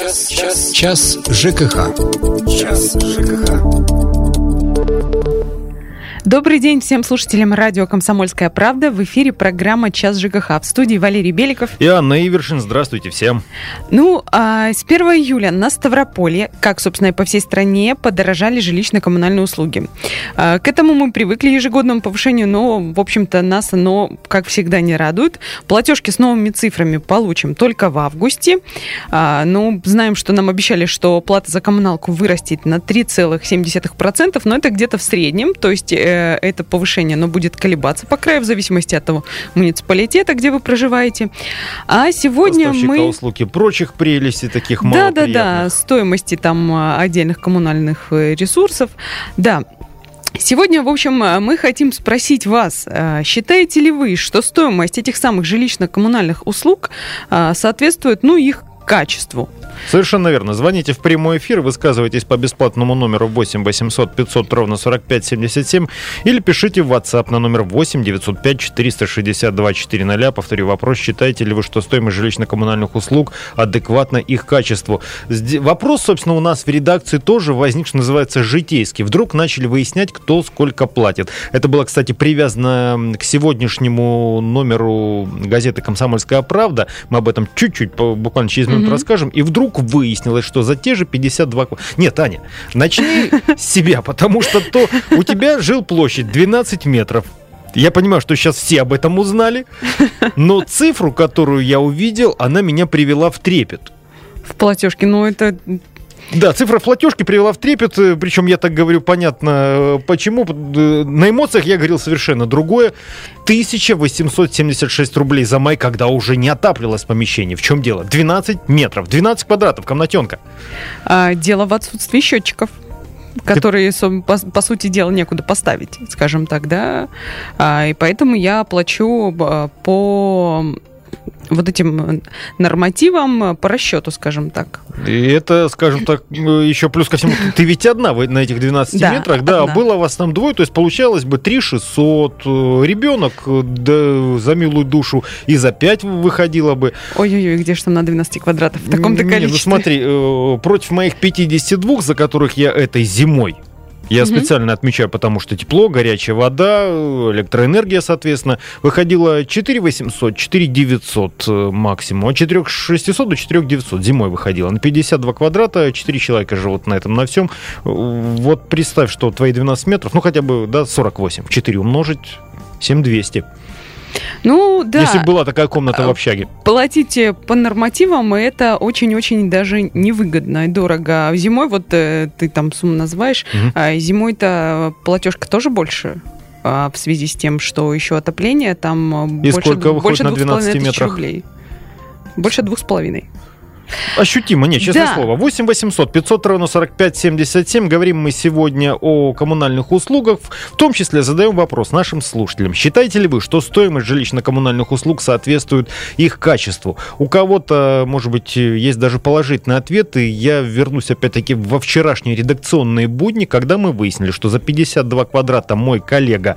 Час, час, час ЖКХ. Час ЖКХ. Добрый день всем слушателям радио «Комсомольская правда». В эфире программа «Час ЖКХ». В студии Валерий Беликов. И Анна Ивершин. Здравствуйте всем. Ну, а с 1 июля на Ставрополье, как, собственно, и по всей стране, подорожали жилищно-коммунальные услуги. А, к этому мы привыкли ежегодному повышению, но, в общем-то, нас оно, как всегда, не радует. Платежки с новыми цифрами получим только в августе. А, ну, знаем, что нам обещали, что плата за коммуналку вырастет на 3,7%, но это где-то в среднем, то есть э, это повышение, оно будет колебаться по краю в зависимости от того муниципалитета, где вы проживаете. А сегодня мы... услуги прочих прелестей, таких Да, да, да, стоимости там а, отдельных коммунальных э, ресурсов. Да, Сегодня, в общем, мы хотим спросить вас, э, считаете ли вы, что стоимость этих самых жилищно-коммунальных услуг соответствует, ну, их качеству? Совершенно верно. Звоните в прямой эфир, высказывайтесь по бесплатному номеру 8 800 500 ровно 45 77 или пишите в WhatsApp на номер 8 905 462 400. Повторю вопрос, считаете ли вы, что стоимость жилищно-коммунальных услуг адекватна их качеству? Вопрос, собственно, у нас в редакции тоже возник, что называется, житейский. Вдруг начали выяснять, кто сколько платит. Это было, кстати, привязано к сегодняшнему номеру газеты «Комсомольская правда». Мы об этом чуть-чуть, буквально через минуту mm-hmm. расскажем. И вдруг вдруг выяснилось, что за те же 52... Нет, Аня, начни с себя, потому что то у тебя жил площадь 12 метров. Я понимаю, что сейчас все об этом узнали, но цифру, которую я увидел, она меня привела в трепет. В платежке, ну это да, цифра платежки привела в трепет, э, причем я так говорю понятно э, почему. Э, на эмоциях я говорил совершенно другое. 1876 рублей за май, когда уже не отапливалось помещение. В чем дело? 12 метров, 12 квадратов, комнатенка. А, дело в отсутствии счетчиков которые, по, по сути дела, некуда поставить, скажем так, да. А, и поэтому я плачу по вот этим э, нормативам э, по расчету, скажем так. И это, скажем так, еще плюс ко всему, ты ведь одна на этих 12 да, метрах, да, одна. было вас там двое, то есть получалось бы 3 600, э, ребенок да, за милую душу и за 5 выходило бы. Ой-ой-ой, где же там на 12 квадратов в таком-то количестве? Не, ну смотри, против моих 52, за которых я этой зимой я угу. специально отмечаю, потому что тепло, горячая вода, электроэнергия, соответственно, выходила 4 800, 4 900 максимум, от 4 600 до 4 900 зимой выходила. На 52 квадрата 4 человека живут на этом, на всем. Вот представь, что твои 12 метров, ну хотя бы, да, 48, 4 умножить, 7200. Ну, да. Если была такая комната в а, общаге. Платить по нормативам это очень-очень даже невыгодно и дорого. Зимой, вот э, ты там сумму называешь, угу. а зимой-то платежка тоже больше а, в связи с тем, что еще отопление там и больше, сколько больше на 12 метрах? рублей. Больше двух с половиной. Ощутимо, не, честное да. слово. 8 800 500 ровно 45 77. Говорим мы сегодня о коммунальных услугах. В том числе задаем вопрос нашим слушателям. Считаете ли вы, что стоимость жилищно-коммунальных услуг соответствует их качеству? У кого-то, может быть, есть даже положительные ответы. Я вернусь опять-таки во вчерашние редакционные будни, когда мы выяснили, что за 52 квадрата мой коллега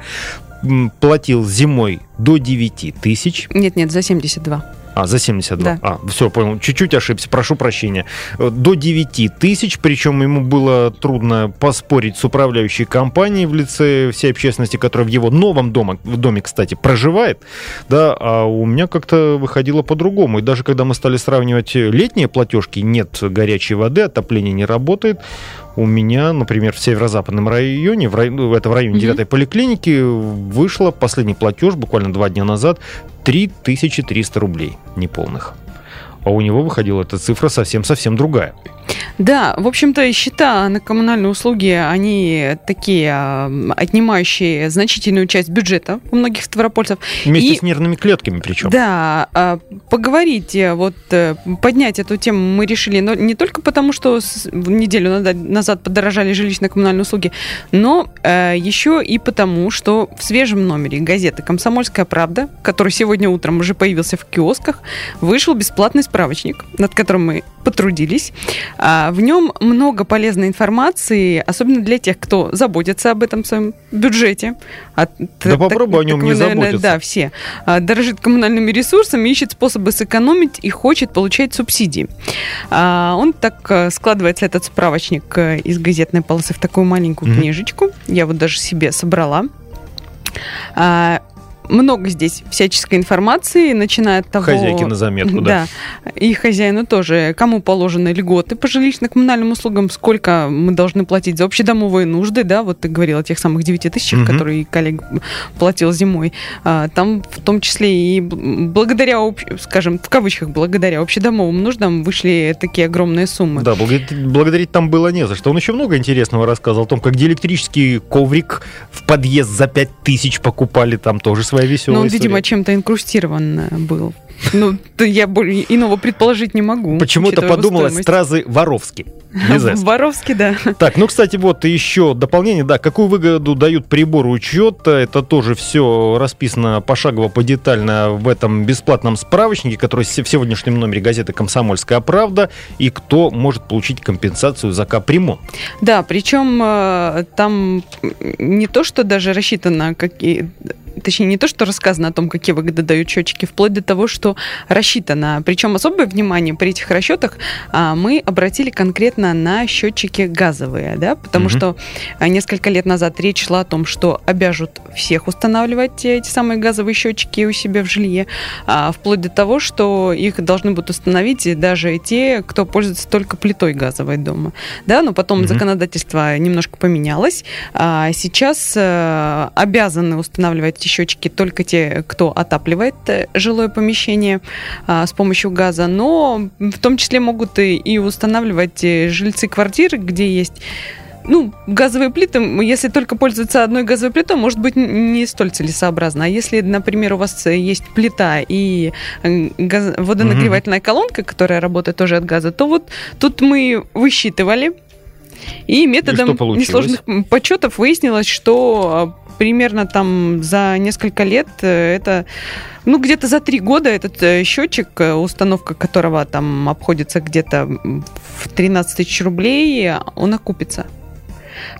платил зимой до 9 тысяч. Нет-нет, за 72. А, за 72. Да. А, все, понял. Чуть-чуть ошибся, прошу прощения. До 9 тысяч, причем ему было трудно поспорить с управляющей компанией в лице всей общественности, которая в его новом доме, в доме, кстати, проживает. Да, а у меня как-то выходило по-другому. И даже когда мы стали сравнивать летние платежки, нет горячей воды, отопление не работает, у меня, например, в северо-западном районе, в, рай... Ну, это в районе 9 поликлиники, вышла последний платеж буквально два дня назад 3300 рублей неполных. А у него выходила эта цифра совсем-совсем другая. Да, в общем-то, счета на коммунальные услуги, они такие, а, отнимающие значительную часть бюджета у многих ставропольцев. Вместе и, с нервными клетками причем. Да, а, поговорить, э, вот э, поднять эту тему мы решили, но не только потому, что неделю назад подорожали жилищно-коммунальные услуги, но э, еще и потому, что в свежем номере газеты «Комсомольская правда», который сегодня утром уже появился в киосках, вышел бесплатный справочник, над которым мы потрудились. А, в нем много полезной информации, особенно для тех, кто заботится об этом своем бюджете. А, да попробуй о нем не заботиться. Да, все. А, дорожит коммунальными ресурсами, ищет способы сэкономить и хочет получать субсидии. А, он так э, складывается, этот справочник э, из газетной полосы в такую маленькую mm-hmm. книжечку. Я вот даже себе собрала много здесь всяческой информации, начиная от того... Хозяйки на заметку, да. Да, и хозяину тоже. Кому положены льготы по жилищно-коммунальным услугам, сколько мы должны платить за общедомовые нужды, да, вот ты говорил о тех самых 9 тысячах, угу. которые коллег платил зимой. А, там в том числе и благодаря, скажем, в кавычках, благодаря общедомовым нуждам вышли такие огромные суммы. Да, благодарить, там было не за что. Он еще много интересного рассказывал о том, как диэлектрический коврик в подъезд за 5 тысяч покупали, там тоже своя веселая Ну, история. видимо, чем-то инкрустирован был. Ну, я иного предположить не могу. Почему-то подумалось стразы Воровски. Воровски, да. Так, ну, кстати, вот еще дополнение, да, какую выгоду дают приборы учета, это тоже все расписано пошагово, подетально в этом бесплатном справочнике, который в сегодняшнем номере газеты «Комсомольская правда», и кто может получить компенсацию за капремонт. Да, причем э, там не то, что даже рассчитано, какие точнее, не то, что рассказано о том, какие выгоды дают счетчики, вплоть до того, что рассчитано. Причем особое внимание при этих расчетах а, мы обратили конкретно на счетчики газовые, да, потому угу. что а, несколько лет назад речь шла о том, что обяжут всех устанавливать эти самые газовые счетчики у себя в жилье, а, вплоть до того, что их должны будут установить даже те, кто пользуется только плитой газовой дома, да, но потом угу. законодательство немножко поменялось, а сейчас а, обязаны устанавливать эти счетчики только те, кто отапливает э, жилое помещение а, с помощью газа, но в том числе могут и, и устанавливать э, жильцы квартир, где есть ну, газовые плиты, если только пользоваться одной газовой плитой, может быть не столь целесообразно. А если, например, у вас есть плита и э, газ... водонагревательная mm-hmm. колонка, которая работает тоже от газа, то вот тут мы высчитывали, и методом и несложных подсчетов выяснилось, что примерно там за несколько лет э, это, ну, где-то за три года этот э, счетчик, э, установка которого там обходится где-то в 13 тысяч рублей, он окупится.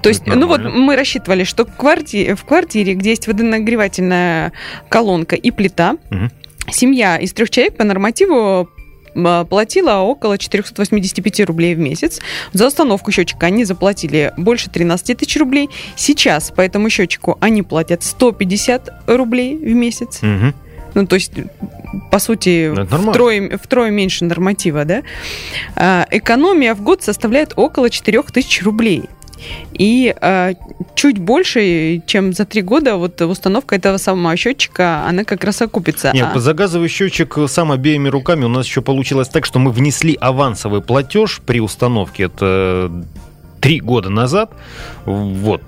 То есть, ну вот мы рассчитывали, что в квартире, в квартире, где есть водонагревательная колонка и плита, угу. семья из трех человек по нормативу платила около 485 рублей в месяц. За установку счетчика они заплатили больше 13 тысяч рублей. Сейчас по этому счетчику они платят 150 рублей в месяц. Угу. Ну, то есть, по сути, втрое, втрое меньше норматива, да? А, экономия в год составляет около 4 тысяч рублей. И э, чуть больше, чем за три года, вот установка этого самого счетчика, она как раз окупится. Нет, а... за газовый счетчик сам обеими руками у нас еще получилось так, что мы внесли авансовый платеж при установке. Это три года назад. Вот.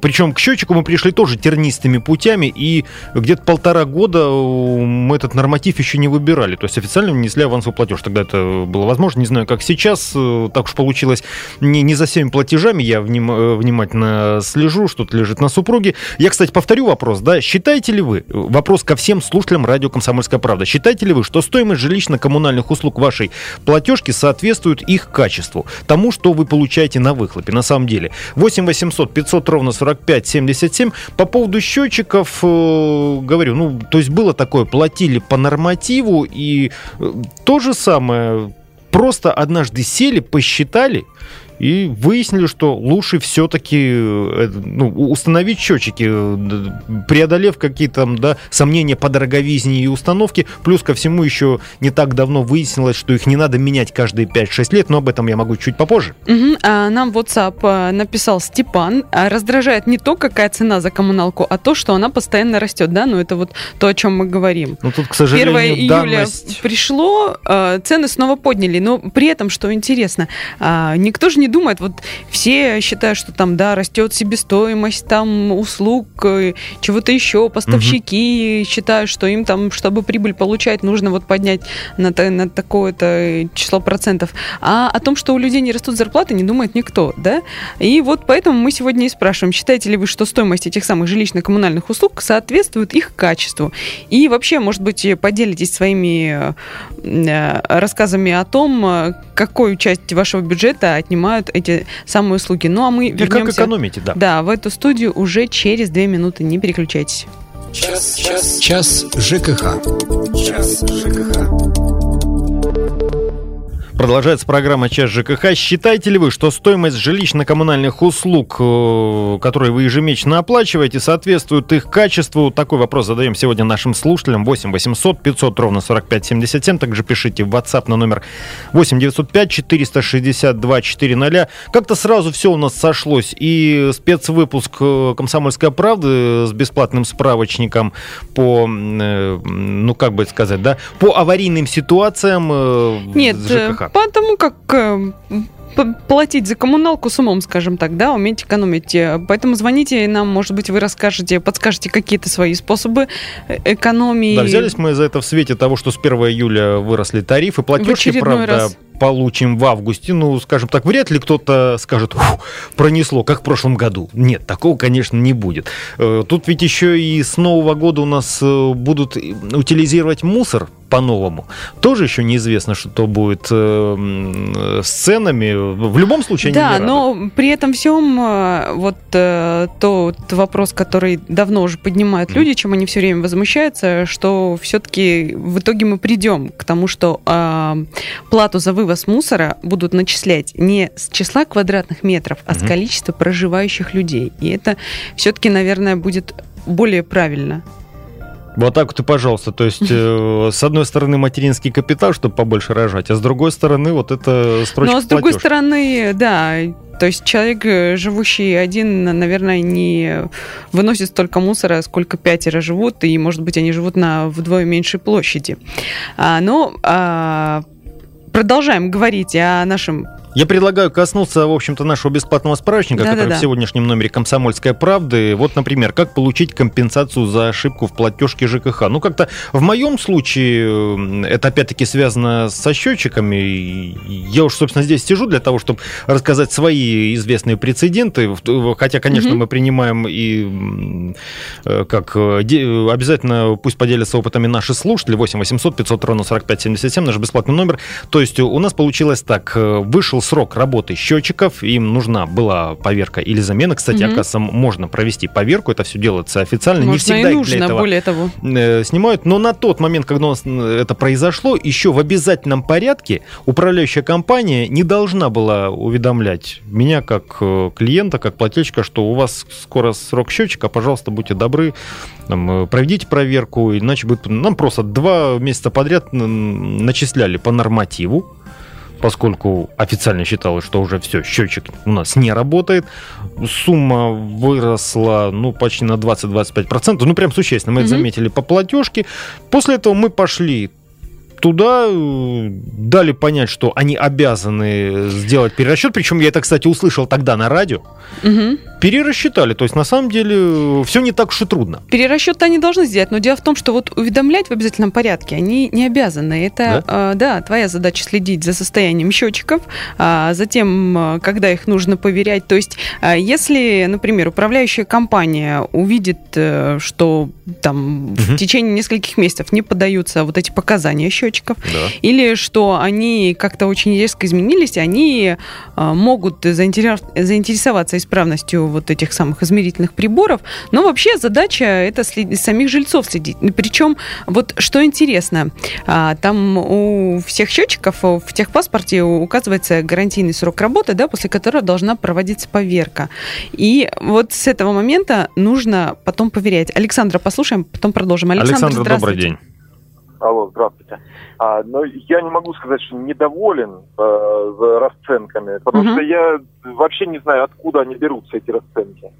Причем к счетчику мы пришли тоже тернистыми путями, и где-то полтора года мы этот норматив еще не выбирали. То есть официально внесли авансовый платеж. Тогда это было возможно. Не знаю, как сейчас. Так уж получилось. Не, не за всеми платежами я вним, внимательно слежу, что-то лежит на супруге. Я, кстати, повторю вопрос. Да, считаете ли вы, вопрос ко всем слушателям радио «Комсомольская правда», считаете ли вы, что стоимость жилищно-коммунальных услуг вашей платежки соответствует их качеству, тому, что вы получаете на выхлоп? выхлопе, на самом деле. 8 800 500 ровно 45 77. По поводу счетчиков, э, говорю, ну, то есть было такое, платили по нормативу, и э, то же самое, просто однажды сели, посчитали, и выяснили, что лучше все-таки э, ну, установить счетчики, э, преодолев какие-то там, да, сомнения по дороговизне и установке. Плюс ко всему еще не так давно выяснилось, что их не надо менять каждые 5-6 лет, но об этом я могу чуть попозже. Угу. А нам WhatsApp э, написал Степан. А раздражает не то, какая цена за коммуналку, а то, что она постоянно растет, да, ну это вот то, о чем мы говорим. Ну тут, к сожалению, 1 июля данность... пришло, цены снова подняли, но при этом, что интересно, никто же не думает, вот все считают, что там, да, растет себестоимость там услуг, э, чего-то еще, поставщики угу. считают, что им там, чтобы прибыль получать, нужно вот поднять на, на такое-то число процентов. А о том, что у людей не растут зарплаты, не думает никто, да? И вот поэтому мы сегодня и спрашиваем, считаете ли вы, что стоимость этих самых жилищно-коммунальных услуг соответствует их качеству? И вообще, может быть, поделитесь своими э, рассказами о том, какую часть вашего бюджета отнимают эти самые услуги. Ну, а мы И вернемся... как экономите, да. Да, в эту студию уже через две минуты. Не переключайтесь. Час, час, час ЖКХ. Час ЖКХ. Продолжается программа «Час ЖКХ». Считаете ли вы, что стоимость жилищно-коммунальных услуг, э, которые вы ежемесячно оплачиваете, соответствует их качеству? Такой вопрос задаем сегодня нашим слушателям. 8 800 500 ровно 45 77. Также пишите в WhatsApp на номер 8 905 462 400. Как-то сразу все у нас сошлось. И спецвыпуск э, «Комсомольской правды» с бесплатным справочником по, э, ну как бы сказать, да, по аварийным ситуациям Нет, ЖКХ. Потому как э, п- платить за коммуналку с умом, скажем так, да, уметь экономить. Э, Поэтому звоните нам, может быть, вы расскажете, подскажете какие-то свои способы э, экономии. Да, взялись мы за это в свете того, что с 1 июля выросли тарифы. Платежки, правда, раз. получим в августе. Ну, скажем так, вряд ли кто-то скажет, «Фу, пронесло, как в прошлом году. Нет, такого, конечно, не будет. Э, Тут ведь еще и с Нового года у нас будут утилизировать мусор по-новому. Тоже еще неизвестно, что будет э, э, с ценами. В любом случае, они Да, не рады. но при этом всем э, вот э, тот вопрос, который давно уже поднимают люди, чем они все время возмущаются, что все-таки в итоге мы придем к тому, что а, плату за вывоз мусора будут начислять не с числа квадратных метров, а с количества проживающих людей. И это все-таки, наверное, будет более правильно. Вот так вот и пожалуйста. То есть, э, с одной стороны, материнский капитал, чтобы побольше рожать, а с другой стороны, вот это строчка Ну, а с другой платёж. стороны, да, то есть человек, э, живущий один, наверное, не выносит столько мусора, сколько пятеро живут, и, может быть, они живут на вдвое меньшей площади. А, но а, продолжаем говорить о нашем... Я предлагаю коснуться, в общем-то, нашего бесплатного справочника, который Да-да-да. в сегодняшнем номере «Комсомольской правды». Вот, например, как получить компенсацию за ошибку в платежке ЖКХ. Ну, как-то в моем случае, э, это опять-таки связано со счетчиками. Я уж, собственно, здесь сижу для того, чтобы рассказать свои известные прецеденты. Хотя, конечно, Мгм. мы принимаем и э, как э, обязательно пусть поделятся опытами наши слушатели. 8 800 500 ровно 45 77, наш бесплатный номер. То есть у нас получилось так. э, Вышел срок работы счетчиков, им нужна была поверка или замена. Кстати, Мгм. оказывается, можно провести поверку, это все делается официально. Не Можно всегда и их для нужно, этого более того. э, снимают, но на тот момент, когда у нас это произошло, еще в обязательном порядке управляющая компания не должна была уведомлять меня как э, клиента, как плательщика, что у вас скоро срок счетчика, пожалуйста, будьте добры, там, э, проведите проверку, иначе будет... Нам просто два месяца подряд начисляли по нормативу, поскольку официально считалось, что уже все, счетчик у нас не работает. Сумма выросла, ну, почти на 20-25%, ну, прям существенно, мы это Мгм. заметили по платежке. После этого мы пошли туда, дали понять, что они обязаны сделать перерасчет, причем я это, кстати, услышал тогда на радио, Мгм. Перерасчитали, то есть на самом деле все не так уж и трудно. Перерасчет они должны сделать, но дело в том, что вот уведомлять в обязательном порядке они не обязаны. Это, а, да, твоя задача следить за состоянием счетчиков, а затем, а, когда их нужно поверять. То есть, а, если, например, управляющая компания увидит, э, что там в Мгм. течение нескольких месяцев не подаются вот эти показания счетчиков, Да. или что они как-то очень резко изменились, они могут заинтерес- заинтересоваться исправностью вот этих самых измерительных приборов. Но вообще задача это след- самих жильцов следить. Причем вот что интересно, а, там у всех счетчиков в техпаспорте указывается гарантийный срок работы, да, после которого должна проводиться поверка. И вот с этого момента нужно потом поверять. Александра, послушаем, потом продолжим. Александр, Александр, добрый день. Алло, здравствуйте. А, но я не могу сказать, что недоволен э, расценками, потому Мгм. что я вообще не знаю, откуда они берутся, эти расценки.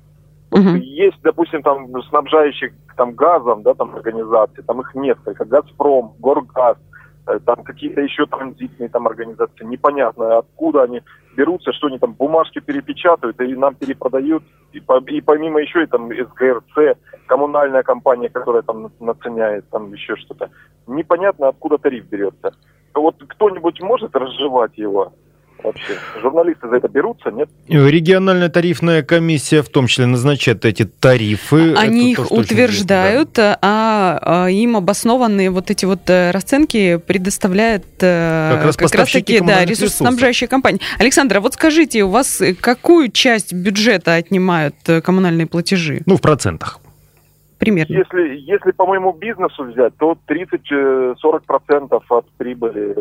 Мгм. Есть, допустим, там снабжающих там газом, да, там организации, там их несколько, Газпром, Горгаз, там какие-то еще транзитные там организации, непонятно, откуда они берутся, что они там бумажки перепечатают и нам перепродают, и, по- и помимо еще и там СГРЦ, коммунальная компания, которая там наценяет, там еще что-то. Непонятно, откуда тариф берется. Вот кто-нибудь может разжевать его? Вообще? Журналисты за это берутся, нет? Региональная тарифная комиссия в том числе назначает эти тарифы. Они их утверждают, да. а, а им обоснованные вот эти вот э, расценки предоставляет э, как раз, как раз таки да, ресурсоснабжающие компании. Александр, а вот скажите, у вас какую часть бюджета отнимают э, коммунальные платежи? Ну, в процентах примерно? Если, если по моему бизнесу взять, то 30-40% от прибыли.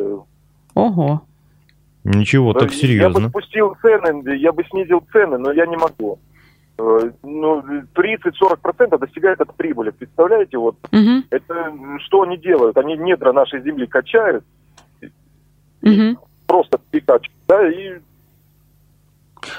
Ого. Ничего, так серьезно. Я бы спустил цены, я бы снизил цены, но я не могу. Э, ну, 30-40% достигает от прибыли. Представляете, вот угу. это что они делают? Они недра нашей земли качают, угу. просто пикачут, да, и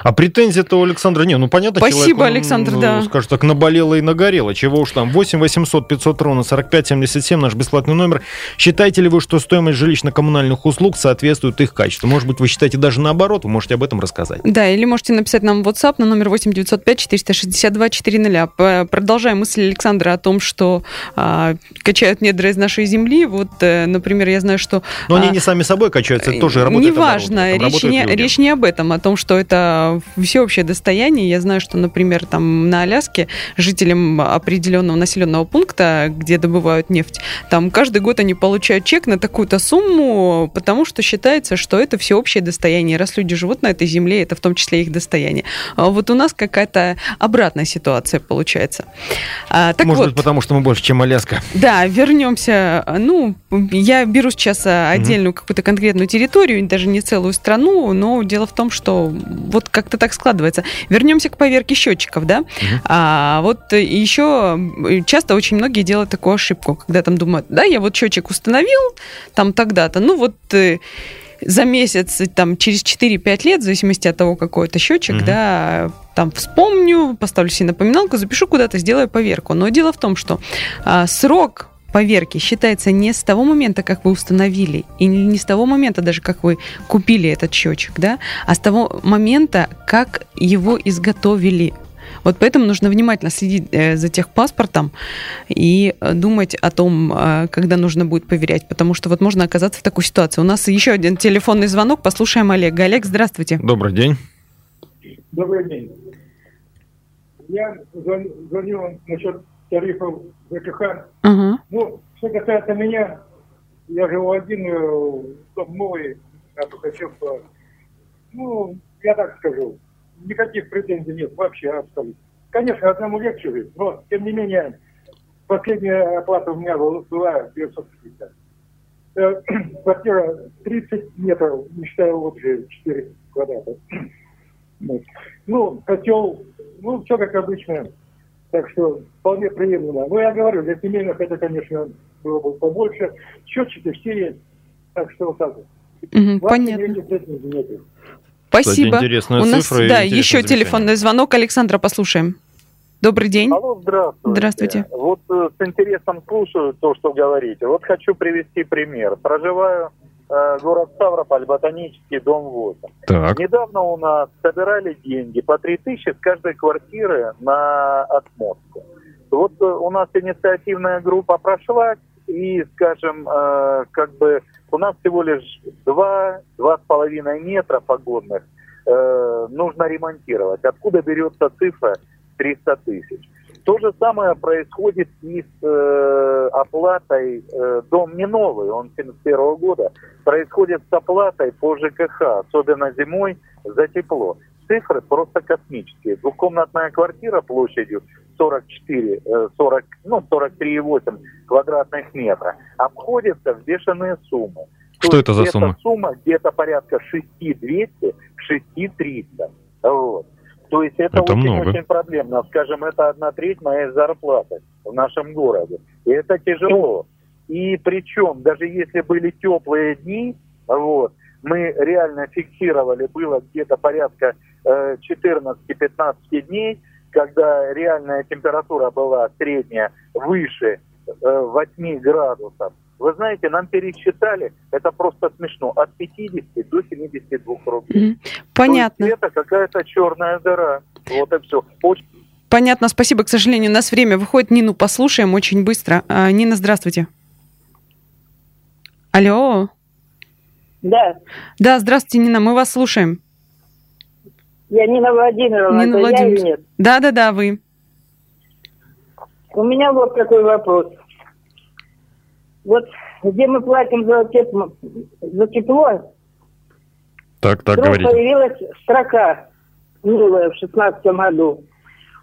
а претензия-то у Александра не, ну понятно, Спасибо, человек, Александр, ну, да. Скажем так, наболело и нагорело. Чего уж там, 8 800 500 ровно 45 77, наш бесплатный номер. Считаете ли вы, что стоимость жилищно-коммунальных услуг соответствует их качеству? Может быть, вы считаете даже наоборот, вы можете об этом рассказать. Да, или можете написать нам в WhatsApp на номер 8 905 462 400. Продолжаем мысль Александра о том, что а, качают недра из нашей земли. Вот, э, например, я знаю, что... Но а, они не сами собой качаются, это тоже работает Неважно, речь не, речь не об этом, о том, что это всеобщее достояние. Я знаю, что, например, там на Аляске жителям определенного населенного пункта, где добывают нефть, там каждый год они получают чек на такую-то сумму, потому что считается, что это всеобщее достояние. Раз люди живут на этой земле, это в том числе их достояние. А вот у нас какая-то обратная ситуация получается. А, так Может вот, быть, потому что мы больше, чем Аляска. Да, вернемся. Ну, я беру сейчас отдельную mm-hmm. какую-то конкретную территорию, даже не целую страну, но дело в том, что вот как-то так складывается. Вернемся к поверке счетчиков, да. Угу. А, вот еще часто очень многие делают такую ошибку, когда там думают, да, я вот счетчик установил там тогда-то, ну вот э, за месяц, там, через 4-5 лет, в зависимости от того, какой это счетчик, угу. да, там вспомню, поставлю себе напоминалку, запишу куда-то, сделаю поверку. Но дело в том, что а, срок поверки считается не с того момента, как вы установили, и не с того момента даже, как вы купили этот счетчик, да, а с того момента, как его изготовили. Вот поэтому нужно внимательно следить э, за техпаспортом и э, думать о том, э, когда нужно будет поверять, потому что вот можно оказаться в такой ситуации. У нас еще один телефонный звонок, послушаем Олега. Олег, здравствуйте. Добрый день. Добрый день. Я звоню насчет тарифов ЖКХ. Uh-huh. Ну, что касается меня, я живу один, э, дом новый, на Тухачевство. Ну, я так скажу, никаких претензий нет вообще абсолютно. Конечно, одному легче жить, но, тем не менее, последняя оплата у меня была 950. Э, квартира 30 метров, не считая же 4 квадрата. Ну, котел, ну, все как обычно. Так что вполне приемлемо. Ну, я говорю, для семейных это, конечно, было бы побольше. Счетчики все есть. Так что вот так вот. Угу, понятно. Спасибо. Кстати, У нас, цифра да, еще разрешение. телефонный звонок. Александра, послушаем. Добрый день. Алло, здравствуйте. Здравствуйте. Вот э, с интересом слушаю то, что говорите. Вот хочу привести пример. Проживаю город Ставрополь, ботанический дом 8. Так. Недавно у нас собирали деньги по 3000 с каждой квартиры на отмотку. Вот э, у нас инициативная группа прошла, и, скажем, э, как бы у нас всего лишь 2-2,5 метра погодных нужно ремонтировать. Откуда берется цифра 300 тысяч? То же самое происходит и с э, оплатой, э, дом не новый, он 71 года, происходит с оплатой по ЖКХ, особенно зимой, за тепло. Цифры просто космические. Двухкомнатная квартира площадью 44, 40, э, ну, 43,8 квадратных метра обходится в бешеные суммы. Что То это за сумма? сумма где-то порядка 6200, 6300. Вот. То есть это, это очень, очень проблемно. Скажем, это одна треть моей зарплаты в нашем городе. И это тяжело. И причем, даже если были теплые дни, вот, мы реально фиксировали, было где-то порядка э, 14-15 дней, когда реальная температура была средняя выше э, 8 градусов. Вы знаете, нам пересчитали, это просто смешно, от 50 до 72 рублей. Понятно. То есть это какая-то черная дыра. Вот и все. Очень... Понятно, спасибо. К сожалению, у нас время выходит. Нину послушаем очень быстро. А, Нина, здравствуйте. Алло. Да. Да, здравствуйте, Нина, мы вас слушаем. Я Нина Владимировна, Нина это Владимировна. я или нет? Да, да, да, вы. У меня вот такой вопрос. Вот где мы платим за тепло, за тепло Так, так, говорите. появилась строка милая в шестнадцатом году.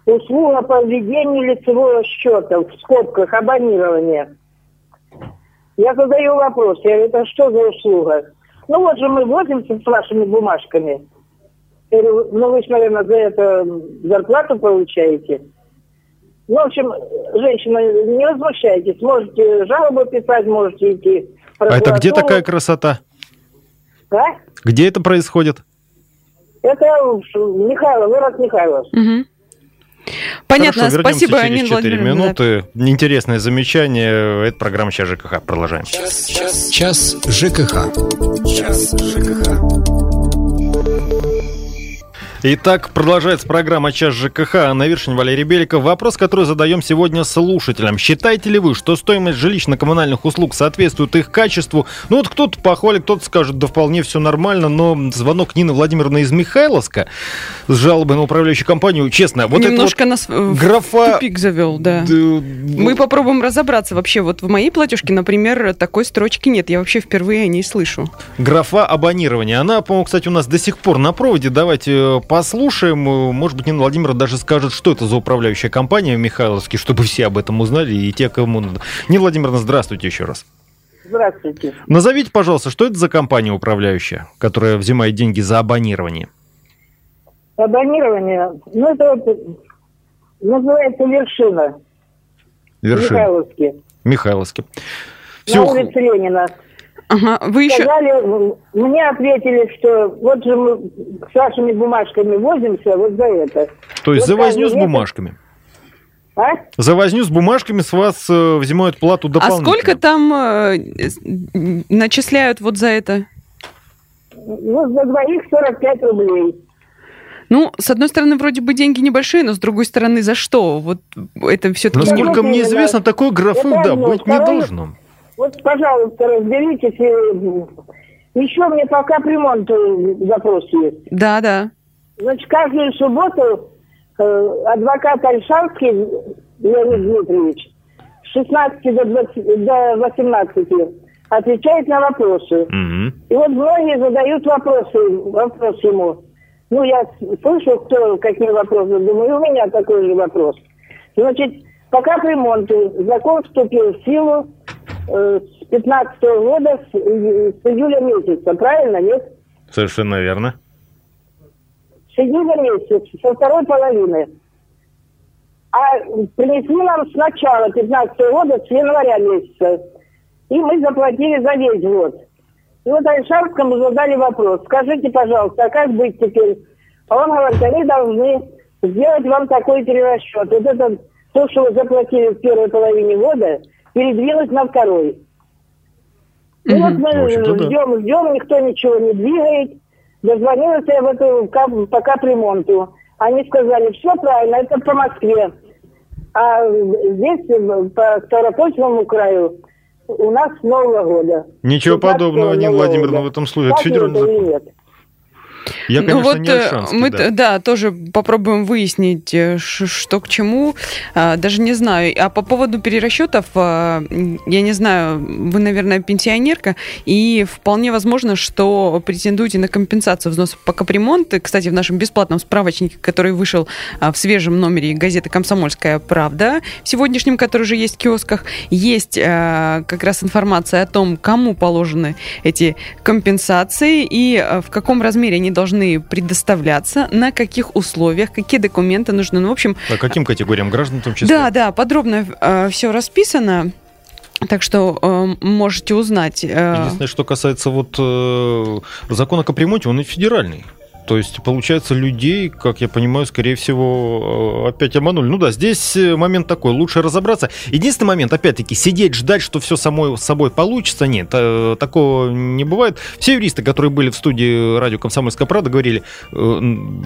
Услуга по введению лицевого счета в скобках абонирования. Я задаю вопрос, я говорю, это что за услуга? Ну вот же мы возимся с вашими бумажками. Я говорю, ну вы же, наверное, за это зарплату получаете. Ну, в общем, женщина, не возмущайтесь. Можете жалобу писать, можете идти. А это где такая красота? А? Где это происходит? Это Михайлов, город Михайлов. Мгм. Понятно, Хорошо, спасибо, через Нина 4 Владимировна. да. минуты. Интересное замечание. Это программа «Сейчас ЖКХ». Продолжаем. Час ЖКХ. Час ЖКХ. Итак, продолжается программа «Час ЖКХ». Анна Виршин, Валерий Беликов. Вопрос, который задаем сегодня слушателям. Считаете ли вы, что стоимость жилищно-коммунальных услуг соответствует их качеству? Ну вот кто-то похвалит, кто-то скажет, да вполне все нормально, но звонок Нины Владимировны из Михайловска с жалобой на управляющую компанию, честно, вот Немножко это нас вот в графа... тупик завел, да. д- Мы попробуем разобраться вообще. Вот в моей платежке, например, такой строчки нет. Я вообще впервые о ней слышу. Графа абонирования. Она, по-моему, кстати, у нас до сих пор на проводе. Давайте э, послушаем. Э, Может быть, Нина Владимировна даже скажет, что это за управляющая компания в Михайловске, чтобы все об этом узнали и те, кому надо. Нина Владимировна, здравствуйте еще раз. Здравствуйте. Назовите, пожалуйста, что это за компания управляющая, которая взимает деньги за абонирование? Абонирование, ну это вот называется вершина. Вершина. Михайловске. Михайловске. На Все. улице Ленина. Ага, вы еще... Сказали, м, мне ответили, что вот же мы с вашими бумажками возимся вот за это. То есть Вот за возню с бумажками. А? За возню с бумажками с вас э, взимают плату А дополнительно. сколько там э, начисляют вот за это? Ну, за двоих 45 рублей. Ну, с одной стороны, вроде бы деньги небольшие, но с другой стороны, за что? Вот это все-таки... Насколько мне известно, такой графы, Это да, быть не Второе- должно. Вот, пожалуйста, разберитесь. и- Еще мне по капремонту запрос есть. Да, да. Значит, каждую субботу э, адвокат Альшанский Леонид Дмитриевич с 16 до, 20 до 18 отвечает на вопросы. Мгм. И вот многие задают вопросы, вопрос ему. Ну, я с- слышу, кто какие вопросы, думаю, у меня такой же вопрос. Значит, по капремонту закон вступил в силу с 15 года, с, с июля месяца, правильно, нет? Совершенно верно. С июля месяца, со второй половины. А принесли нам с начала 15 года, с января месяца. И мы заплатили за весь год. И вот Альшарскому задали вопрос. Скажите, пожалуйста, а как быть теперь? А он говорит, они должны сделать вам такой перерасчет. Вот это то, что вы заплатили в первой половине года, передвинуть на второй. И Мгм. вот мы общем-то, да. ждем, ждем, никто ничего не двигает. Дозвонилась я в эту кап- по капремонту. Они сказали, все правильно, это по Москве. А здесь, по Ставропольскому краю, у нас с Нового года. Ничего 15 подобного, Нина Владимировна, года. в этом случае. Это федеральный закон. Я, Ну конечно, вот не э, мы, да. да, тоже попробуем выяснить, э, что к чему. А, Даже не знаю. А по поводу перерасчетов, а, я не знаю, вы, наверное, пенсионерка, и вполне возможно, что претендуете на компенсацию взносов по капремонт. И, Кстати, в нашем бесплатном справочнике, который вышел а, в свежем номере газеты «Комсомольская правда», в сегодняшнем, который уже есть в киосках, есть как раз информация о том, кому положены эти компенсации и в каком размере они должны предоставляться, на каких условиях, какие документы нужны. Ну, в общем, По каким категориям граждан в том числе? да, да, подробно все расписано. Так что э, можете узнать. э, Единственное, что касается вот э, закона о капремонте, он и федеральный. То есть, получается, людей, как я понимаю, скорее всего, э, опять обманули. Ну да, здесь э, момент такой, лучше разобраться. Единственный момент, опять-таки, сидеть, ждать, что все само собой получится, нет, э, такого не бывает. Все юристы, которые были в студии радио «Комсомольская правда», говорили, м,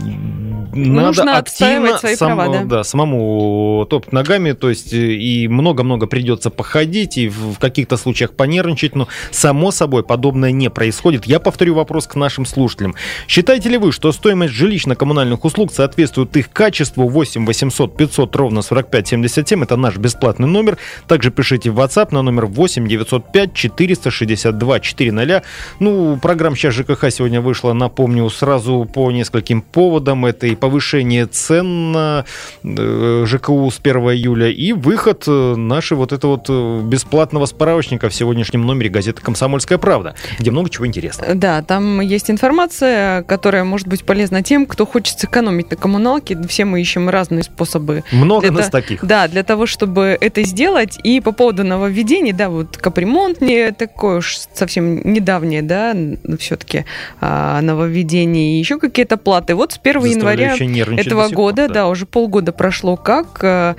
Нужно отстаивать свои сам, права, да. да, самому топать ногами, то есть и много-много придется походить, и в каких-то случаях понервничать, но само собой подобное не происходит. Я повторю вопрос к нашим слушателям. Считаете ли вы, что стоимость жилищно-коммунальных услуг соответствует их качеству 8 800 500 ровно 45 77? Это наш бесплатный номер. Также пишите в WhatsApp на номер 8 905 462 400. Ну, программа «Сейчас ЖКХ» сегодня вышла, напомню, сразу по нескольким поводам. Это и повышение цен на э, ЖКУ с 1 июля, и выход э, нашей вот этого вот э, бесплатного справочника в сегодняшнем номере газеты «Комсомольская правда», где много чего интересного. Да, там есть информация, которая может быть полезна тем, кто хочет сэкономить на коммуналке. Все мы ищем разные способы. Много нас таких. Да, для того, чтобы это сделать. И по поводу нововведений, да, вот капремонт не такой уж совсем недавнее, да, все-таки а, нововведение, еще какие-то платы. Вот с 1 января этого года, да. да, уже полгода прошло как а,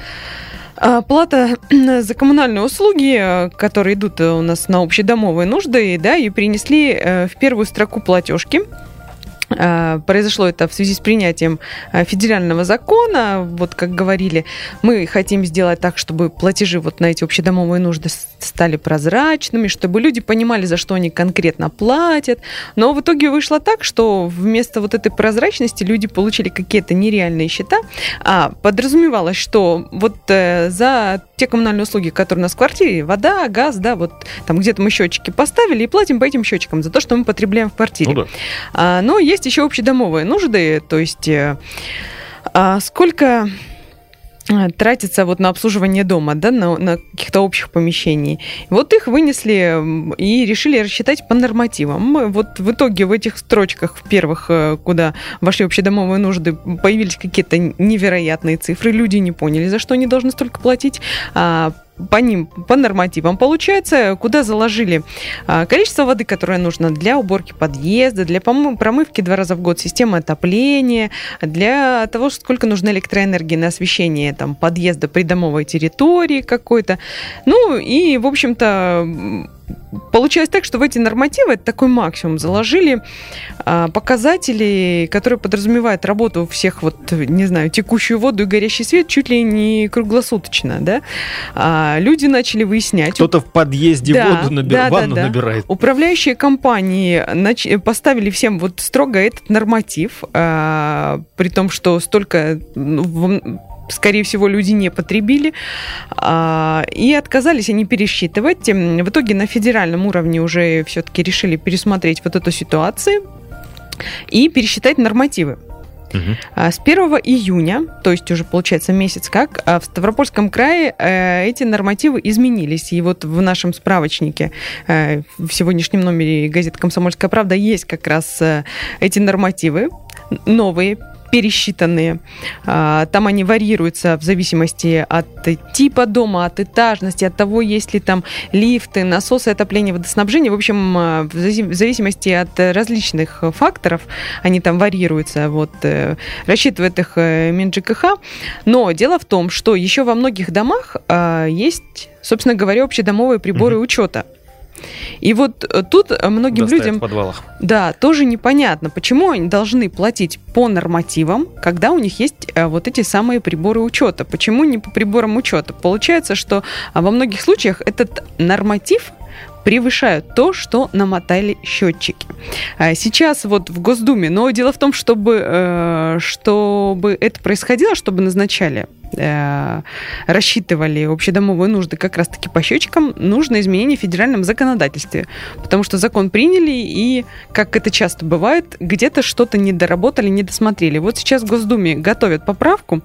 а, Плата за коммунальные услуги, которые идут у нас на общедомовые нужды, да, и принесли э, в первую строку платежки Э, произошло это в связи с принятием э, федерального закона. Вот как говорили, мы хотим сделать так, чтобы платежи вот на эти общедомовые нужды стали прозрачными, чтобы люди понимали, за что они конкретно платят. Но в итоге вышло так, что вместо вот этой прозрачности люди получили какие-то нереальные счета. А подразумевалось, что вот э, за те коммунальные услуги, которые у нас в квартире, вода, газ, да, вот там где-то мы счетчики поставили и платим по этим счетчикам за то, что мы потребляем в квартире. Ну, да. а, но есть еще общедомовые нужды, то есть э, а, сколько э, тратится вот на обслуживание дома, да, на, на каких-то общих помещений. Вот их вынесли и решили рассчитать по нормативам. Вот в итоге в этих строчках в первых, э, куда вошли общедомовые нужды, появились какие-то невероятные цифры. Люди не поняли, за что они должны столько платить. А по ним, по нормативам получается, куда заложили а, количество воды, которое нужно для уборки подъезда, для промывки два раза в год системы отопления, для того, сколько нужно электроэнергии на освещение там, подъезда, придомовой территории какой-то. Ну и, в общем-то, Получилось так, что в эти нормативы, это такой максимум, заложили а, показатели, которые подразумевают работу всех, вот, не знаю, текущую воду и горящий свет чуть ли не круглосуточно, да. А, люди начали выяснять. Кто-то в подъезде да, воду наби... да, ванну да, да. набирает. Управляющие компании нач... поставили всем вот строго этот норматив, а, при том, что столько ну, скорее всего, люди не потребили, а, и отказались они пересчитывать. В итоге на федеральном уровне уже все-таки решили пересмотреть вот эту ситуацию и пересчитать нормативы. Угу. С 1 июня, то есть уже получается месяц как, а в Ставропольском крае э, эти нормативы изменились. И вот в нашем справочнике э, в сегодняшнем номере газеты «Комсомольская правда» есть как раз э, эти нормативы новые, пересчитанные. А, там они варьируются в зависимости от типа дома, от этажности, от того, есть ли там лифты, насосы отопления, водоснабжения. В общем, а, в зависимости от различных факторов они там варьируются. Вот, э, рассчитывает их э, МинЖКХ. Но дело в том, что еще во многих домах а, есть, собственно говоря, общедомовые приборы угу. учета. И вот э, тут многим Доставить людям... в подвалах. Да, тоже непонятно, почему они должны платить по нормативам, когда у них есть э, вот эти самые приборы учета. Почему не по приборам учета? Получается, что а, во многих случаях этот норматив превышают то, что намотали счетчики. А сейчас вот в Госдуме, но дело в том, чтобы, э, чтобы это происходило, чтобы назначали э, рассчитывали общедомовые нужды как раз-таки по счетчикам, нужно изменение в федеральном законодательстве. Потому что закон приняли, и, как это часто бывает, где-то что-то не доработали, не досмотрели. Вот сейчас в Госдуме готовят поправку,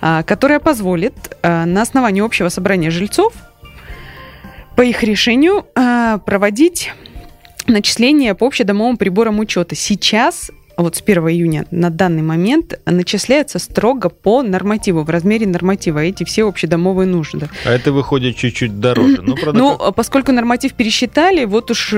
а, которая позволит а, на основании общего собрания жильцов по их решению а, проводить начисления по общедомовым приборам учета. Сейчас вот с 1 июня на данный момент начисляется строго по нормативу, в размере норматива, эти все общедомовые нужды. А это выходит чуть-чуть дороже. Ну, правда, ну как... поскольку норматив пересчитали, вот уж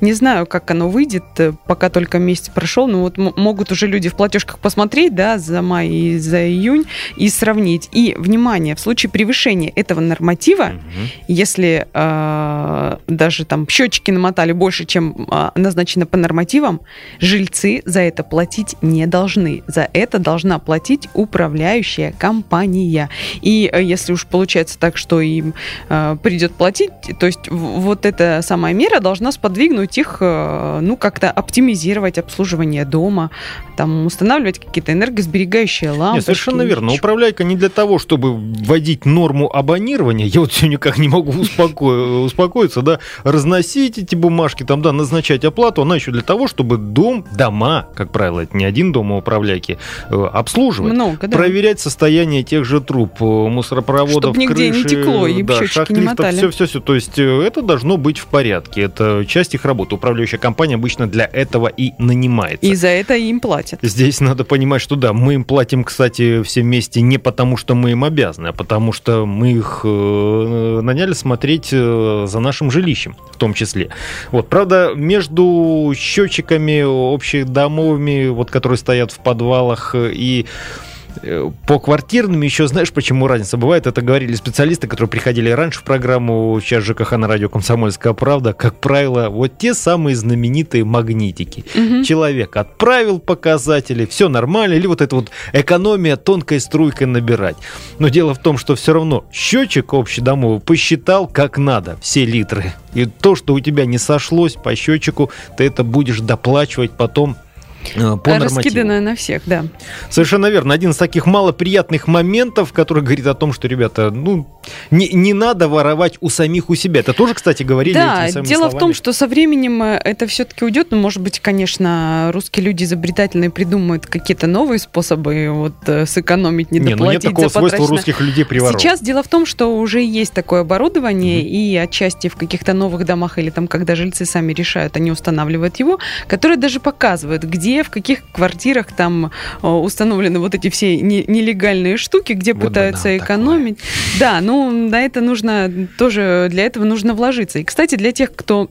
не знаю, как оно выйдет, э, пока только месяц прошел, но вот могут уже люди в платежках посмотреть, да, за май и за июнь и сравнить. И, внимание, в случае превышения этого норматива, угу. если э, даже там счетчики намотали больше, чем э, назначено по нормативам, жильцы за это платить не должны. За это должна платить управляющая компания. И э, если уж получается так, что им э, придет платить, то есть вот эта самая мера должна сподвигнуть их, э, ну, как-то оптимизировать обслуживание дома, там, устанавливать какие-то энергосберегающие лампы. совершенно верно. Управляйка не для того, чтобы вводить норму абонирования. Я вот все никак не могу успоко... успокоиться, да, разносить эти бумажки, там, да, назначать оплату. Она еще для того, чтобы дом, дома, как правило, это не один дом у управляйки, э, обслуживать. Много, да. Проверять состояние тех же труб, э, мусоропроводов, Чтобы нигде крыши, не текло и да, шахт, не мотали. Все, все, все. То есть э, это должно быть в порядке. Это часть их работы. Управляющая компания обычно для этого и нанимается. И за это им платят. Здесь надо понимать, что да, мы им платим, кстати, все вместе не потому, что мы им обязаны, а потому что мы их наняли смотреть за нашим жилищем в том числе. Вот, правда, между счетчиками общедомовыми, вот, которые стоят в подвалах и Э, по квартирным еще знаешь, почему разница бывает? Это говорили специалисты, которые приходили раньше в программу, сейчас ЖКХ на радио «Комсомольская правда». Как правило, вот те самые знаменитые магнитики. Угу. Человек отправил показатели, все нормально, или вот эта вот экономия тонкой струйкой набирать. Но дело в том, что все равно счетчик общедомовый посчитал как надо все литры. И то, что у тебя не сошлось по счетчику, ты это будешь доплачивать потом Э, по Раскиданная на всех, да. Совершенно верно. Один из таких малоприятных моментов, который говорит о том, что, ребята, ну, не, не надо воровать у самих у себя. Это тоже, кстати, говорили Да, дело словами. в том, что со временем э, это все-таки уйдет. Ну, может быть, конечно, русские люди изобретательные придумают какие-то новые способы вот э, сэкономить, не, не доплатить ну нет такого свойства русских людей приворовать. Сейчас дело в том, что уже есть такое оборудование, mm и отчасти в каких-то новых домах или там, когда жильцы сами решают, они устанавливают его, которое даже показывает, где в каких квартирах там э, установлены вот эти все нелегальные штуки, где вот пытаются экономить. Такое. Да, ну, на это нужно тоже, для этого нужно вложиться. И, кстати, для тех, кто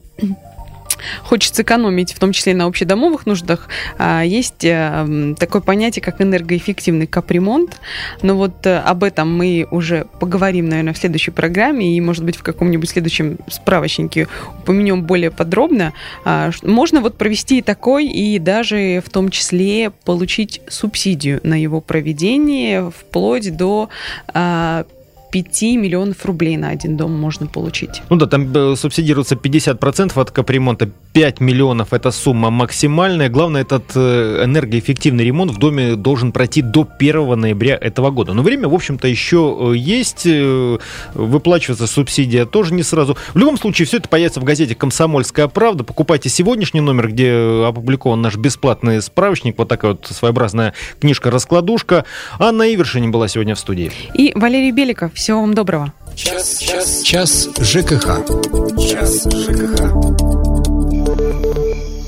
хочется экономить, в том числе на общедомовых нуждах, а, есть э, такое понятие, как энергоэффективный капремонт. Но вот э, об этом мы уже поговорим, наверное, в следующей программе и, может быть, в каком-нибудь следующем справочнике упомянем более подробно. А, можно вот провести такой и даже в том числе получить субсидию на его проведение вплоть до а, 5 миллионов рублей на один дом можно получить. Ну да, там э, субсидируется 50% от капремонта, 5 миллионов это сумма максимальная. Главное, этот э, энергоэффективный ремонт в доме должен пройти до 1 ноября этого года. Но время, в общем-то, еще э, есть. Выплачивается субсидия тоже не сразу. В любом случае, все это появится в газете «Комсомольская правда». Покупайте сегодняшний номер, где опубликован наш бесплатный справочник. Вот такая вот своеобразная книжка-раскладушка. Анна Ивершинин была сегодня в студии. И Валерий Беликов. Всего вам доброго. Час, час, час ЖКХ. Час ЖКХ.